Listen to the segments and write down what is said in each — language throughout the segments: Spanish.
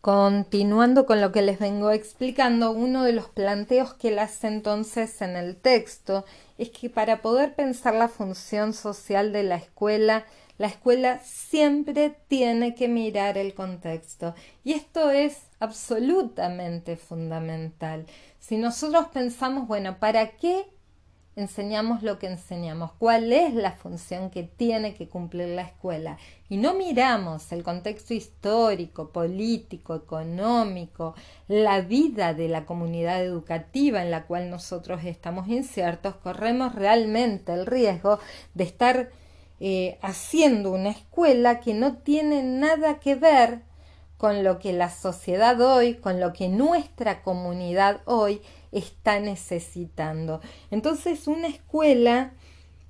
Continuando con lo que les vengo explicando, uno de los planteos que él hace entonces en el texto es que para poder pensar la función social de la escuela, la escuela siempre tiene que mirar el contexto. Y esto es absolutamente fundamental. Si nosotros pensamos, bueno, ¿para qué enseñamos lo que enseñamos, cuál es la función que tiene que cumplir la escuela. Y no miramos el contexto histórico, político, económico, la vida de la comunidad educativa en la cual nosotros estamos inciertos, corremos realmente el riesgo de estar eh, haciendo una escuela que no tiene nada que ver con lo que la sociedad hoy, con lo que nuestra comunidad hoy está necesitando. Entonces una escuela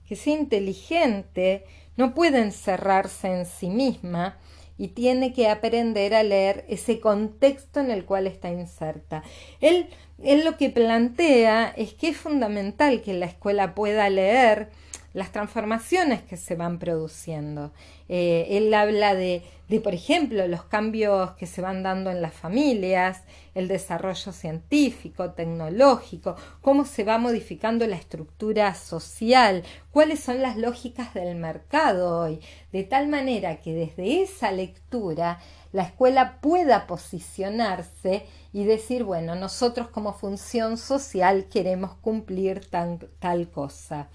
que sea inteligente no puede encerrarse en sí misma y tiene que aprender a leer ese contexto en el cual está inserta. Él, él lo que plantea es que es fundamental que la escuela pueda leer las transformaciones que se van produciendo. Eh, él habla de, de, por ejemplo, los cambios que se van dando en las familias, el desarrollo científico, tecnológico, cómo se va modificando la estructura social, cuáles son las lógicas del mercado hoy, de tal manera que desde esa lectura la escuela pueda posicionarse y decir, bueno, nosotros como función social queremos cumplir tal cosa.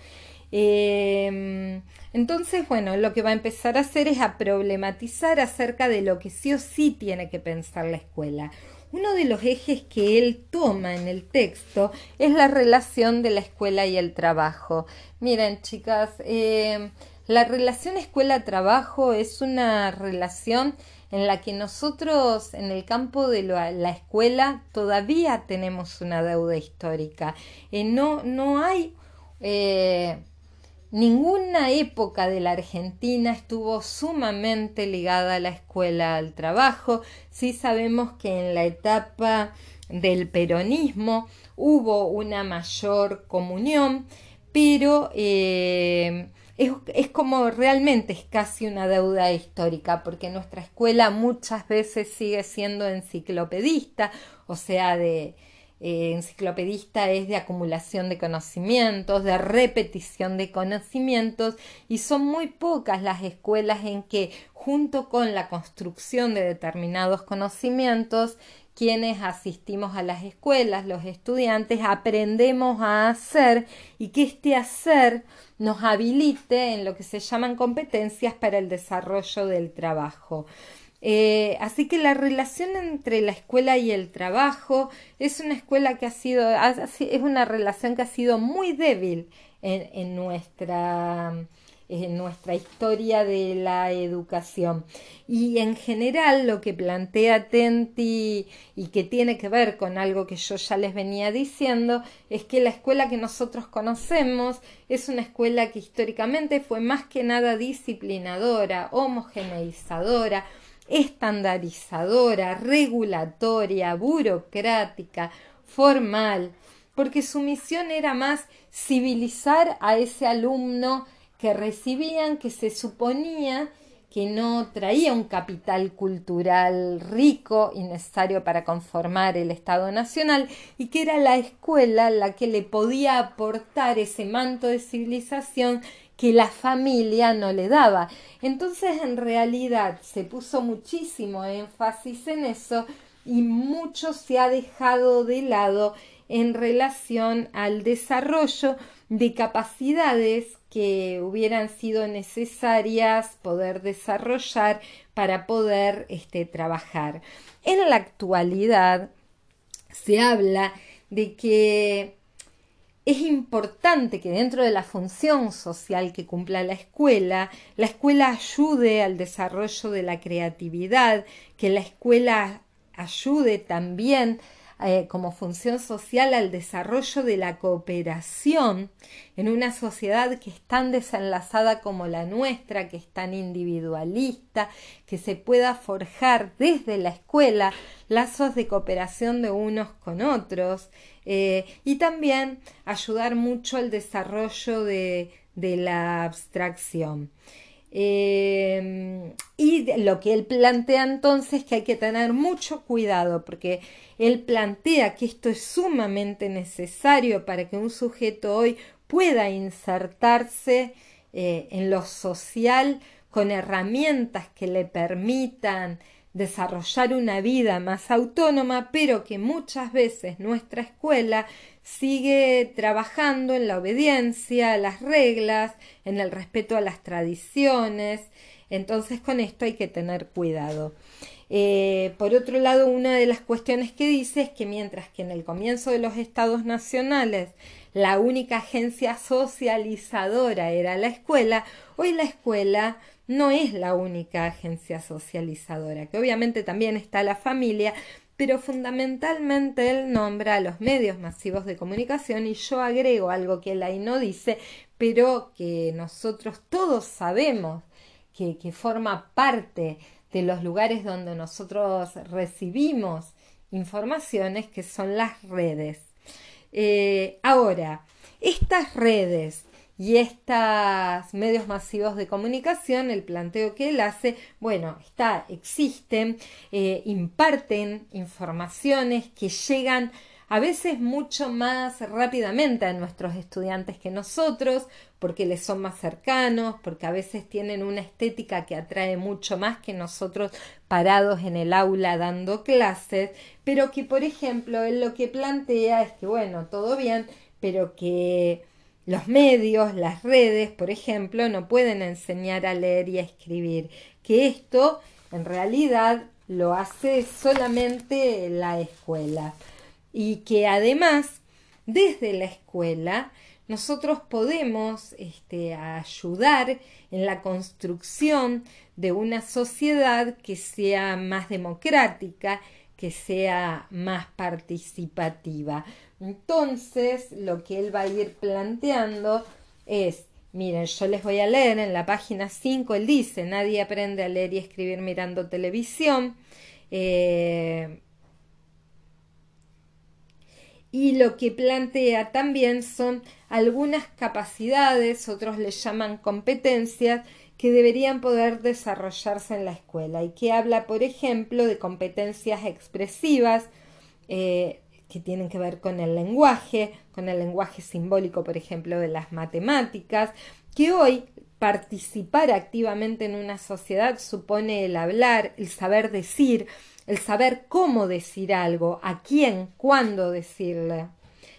Em, entonces, bueno, lo que va a empezar a hacer es a problematizar acerca de lo que sí o sí tiene que pensar la escuela. Uno de los ejes que él toma en el texto es la relación de la escuela y el trabajo. Miren, chicas, em, la relación escuela-trabajo es una relación en la que nosotros en el campo de la, escuela todavía tenemos una deuda histórica. Eh, no, no hay eh, Ninguna época de la Argentina estuvo sumamente ligada a la escuela al trabajo. Sí sabemos que en la etapa del peronismo hubo una mayor comunión, pero eh, es, es, como realmente es casi una deuda histórica, porque nuestra escuela muchas veces sigue siendo enciclopedista, o sea, de, eh, enciclopedista es de acumulación de conocimientos, de repetición de conocimientos y son muy pocas las escuelas en que junto con la construcción de determinados conocimientos quienes asistimos a las escuelas, los estudiantes, aprendemos a hacer y que este hacer nos habilite en lo que se llaman competencias para el desarrollo del trabajo. Eh, así que la relación entre la escuela y el trabajo es una escuela que ha sido, es una relación que ha sido muy débil en, nuestra en nuestra historia de la educación. Y en general lo que plantea Tenti y que tiene que ver con algo que yo ya les venía diciendo es que la escuela que nosotros conocemos es una escuela que históricamente fue más que nada disciplinadora, homogeneizadora, estandarizadora, regulatoria, burocrática, formal, porque su misión era más civilizar a ese alumno que recibían, que se suponía que no traía un capital cultural rico y necesario para conformar el Estado Nacional y que era la escuela la que le podía aportar ese manto de civilización que la familia no le daba. Entonces, en realidad, se puso muchísimo énfasis en eso y mucho se ha dejado de lado en relación al desarrollo de capacidades que hubieran sido necesarias poder desarrollar para poder este, trabajar. En la actualidad se habla de que es importante que dentro de la función social que cumpla la escuela, la escuela ayude al desarrollo de la creatividad, que la escuela ayude también eh, como función social al desarrollo de la cooperación en una sociedad que es tan desenlazada como la nuestra, que es tan individualista, que se pueda forjar desde la escuela lazos de cooperación de unos con otros eh, y también ayudar mucho al desarrollo de, de la abstracción. Eh, y lo que él plantea entonces que hay que tener mucho cuidado porque él plantea que esto es sumamente necesario para que un sujeto hoy pueda insertarse eh, en lo social con herramientas que le permitan desarrollar una vida más autónoma, pero que muchas veces nuestra escuela sigue trabajando en la obediencia a las reglas, en el respeto a las tradiciones. Entonces con esto hay que tener cuidado. Eh, por otro lado, una de las cuestiones que dice es que mientras que en el comienzo de los estados nacionales la única agencia socializadora era la escuela, hoy la escuela no es la única agencia socializadora, que obviamente también está la familia, pero fundamentalmente él nombra a los medios masivos de comunicación y yo agrego algo que él no dice, pero que nosotros todos sabemos que, que forma parte de los lugares donde nosotros recibimos informaciones, que son las redes. Eh, ahora, estas redes y estos medios masivos de comunicación, el planteo que él hace, bueno, está, existen, eh, imparten informaciones que llegan a veces mucho más rápidamente a nuestros estudiantes que nosotros, porque les son más cercanos, porque a veces tienen una estética que atrae mucho más que nosotros parados en el aula dando clases, pero que, por ejemplo, él lo que plantea es que, bueno, todo bien, pero que los medios, las redes, por ejemplo, no pueden enseñar a leer y a escribir, que esto en realidad lo hace solamente la escuela y que además desde la escuela nosotros podemos este, ayudar en la construcción de una sociedad que sea más democrática, que sea más participativa. Entonces, lo que él va a ir planteando es, miren, yo les voy a leer en la página 5, él dice, nadie aprende a leer y escribir mirando televisión. Eh, y lo que plantea también son algunas capacidades, otros le llaman competencias, que deberían poder desarrollarse en la escuela y que habla, por ejemplo, de competencias expresivas, eh, que tienen que ver con el lenguaje, con el lenguaje simbólico, por ejemplo, de las matemáticas, que hoy participar activamente en una sociedad supone el hablar, el saber decir, el saber cómo decir algo, a quién, cuándo decirle.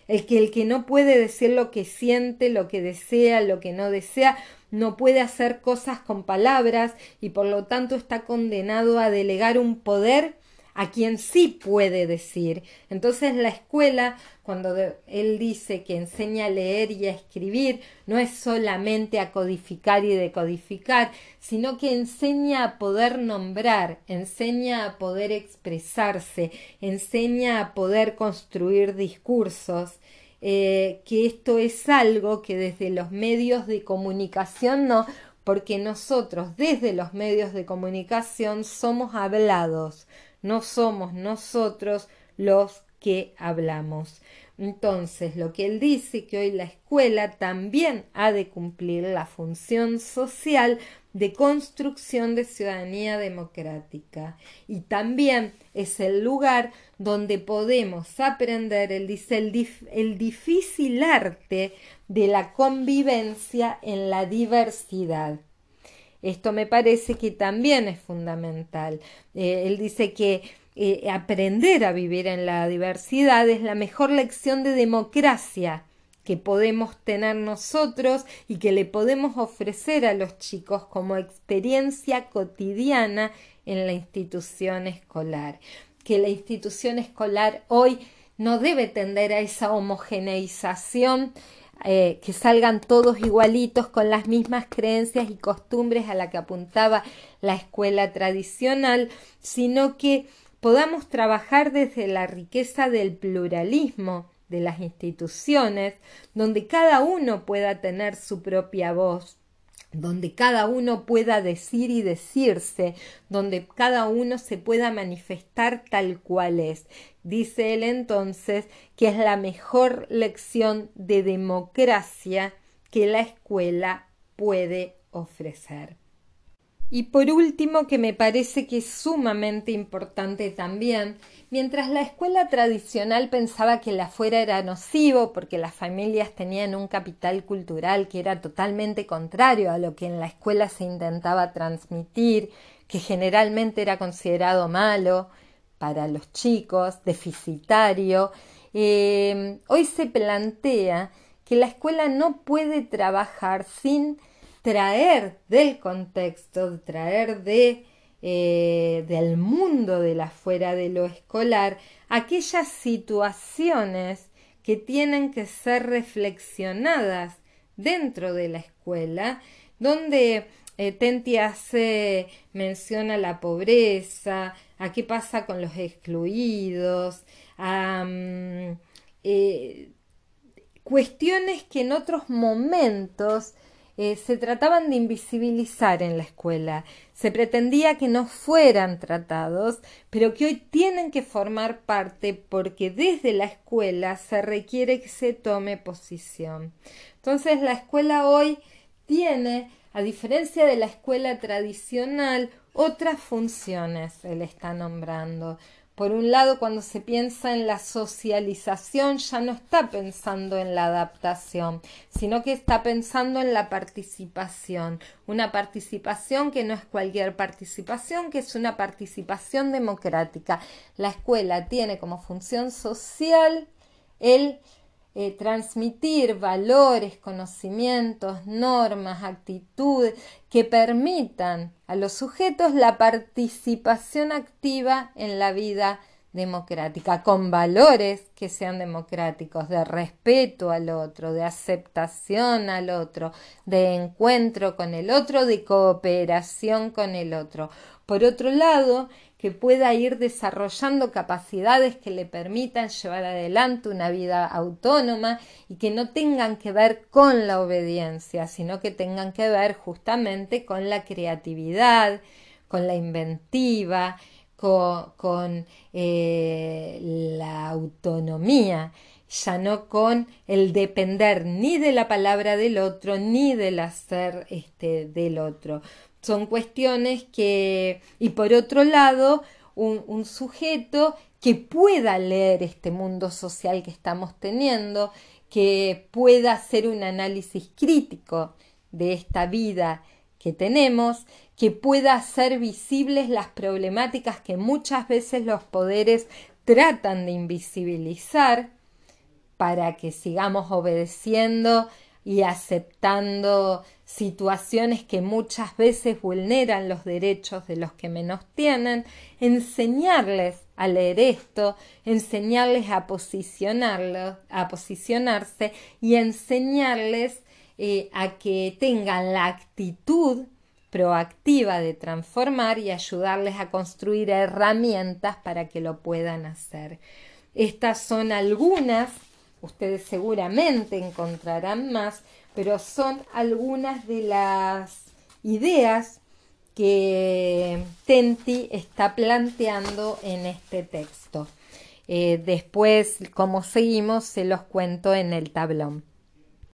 El que el que no puede decir lo que siente, lo que desea, lo que no desea, no puede hacer cosas con palabras y por lo tanto está condenado a delegar un poder a quien sí puede decir. Entonces la escuela, cuando él dice que enseña a leer y a escribir, no es solamente a codificar y decodificar, sino que enseña a poder nombrar, enseña a poder expresarse, enseña a poder construir discursos. Eh, que esto es algo que desde los medios de comunicación no, porque nosotros desde los medios de comunicación somos hablados, no somos nosotros los que hablamos. Entonces, lo que él dice que hoy la escuela también ha de cumplir la función social de construcción de ciudadanía democrática y también es el lugar donde podemos aprender, él dice, el, el difícil arte de la convivencia en la diversidad. Esto me parece que también es fundamental. Eh, él dice que eh, aprender a vivir en la diversidad es la mejor lección de democracia que podemos tener nosotros y que le podemos ofrecer a los chicos como experiencia cotidiana en la institución escolar. Que la institución escolar hoy no debe tender a esa homogeneización eh, que salgan todos igualitos con las mismas creencias y costumbres a la que apuntaba la escuela tradicional, sino que podamos trabajar desde la riqueza del pluralismo de las instituciones, donde cada uno pueda tener su propia voz, donde cada uno pueda decir y decirse, donde cada uno se pueda manifestar tal cual es. Dice él entonces que es la mejor lección de democracia que la escuela puede ofrecer. Y por último, que me parece que es sumamente importante también, mientras la escuela tradicional pensaba que el afuera era nocivo porque las familias tenían un capital cultural que era totalmente contrario a lo que en la escuela se intentaba transmitir, que generalmente era considerado malo para los chicos, deficitario, eh, hoy se plantea que la escuela no puede trabajar sin traer del contexto, traer de, eh, del mundo de la fuera de lo escolar aquellas situaciones que tienen que ser reflexionadas dentro de la escuela, donde eh, Tenti hace mención a la pobreza, a qué pasa con los excluidos, a eh, cuestiones que en otros momentos eh, se trataban de invisibilizar en la escuela. Se pretendía que no fueran tratados, pero que hoy tienen que formar parte porque desde la escuela se requiere que se tome posición. Entonces la escuela hoy tiene, a diferencia de la escuela tradicional, otras funciones, él está nombrando. Por un lado, cuando se piensa en la socialización, ya no está pensando en la adaptación, sino que está pensando en la participación. Una participación que no es cualquier participación, que es una participación democrática. La escuela tiene como función social el eh, transmitir valores, conocimientos, normas, actitudes que permitan a los sujetos la participación activa en la vida democrática, con valores que sean democráticos, de respeto al otro, de aceptación al otro, de encuentro con el otro, de cooperación con el otro. Por otro lado, que pueda ir desarrollando capacidades que le permitan llevar adelante una vida autónoma y que no tengan que ver con la obediencia, sino que tengan que ver justamente con la creatividad, con la inventiva, con, eh, la autonomía, ya no con el depender ni de la palabra del otro ni del hacer este, del otro. Son cuestiones que, y por otro lado, un, sujeto que pueda leer este mundo social que estamos teniendo, que pueda hacer un análisis crítico de esta vida que tenemos, que pueda hacer visibles las problemáticas que muchas veces los poderes tratan de invisibilizar para que sigamos obedeciendo y aceptando situaciones que muchas veces vulneran los derechos de los que menos tienen, enseñarles a leer esto, enseñarles a posicionarlo, a posicionarse y enseñarles eh, a que tengan la actitud proactiva de transformar y ayudarles a construir herramientas para que lo puedan hacer. Estas son algunas Ustedes seguramente encontrarán más, pero son algunas de las ideas que Tenti está planteando en este texto. Eh, después, como seguimos, se los cuento en el tablón.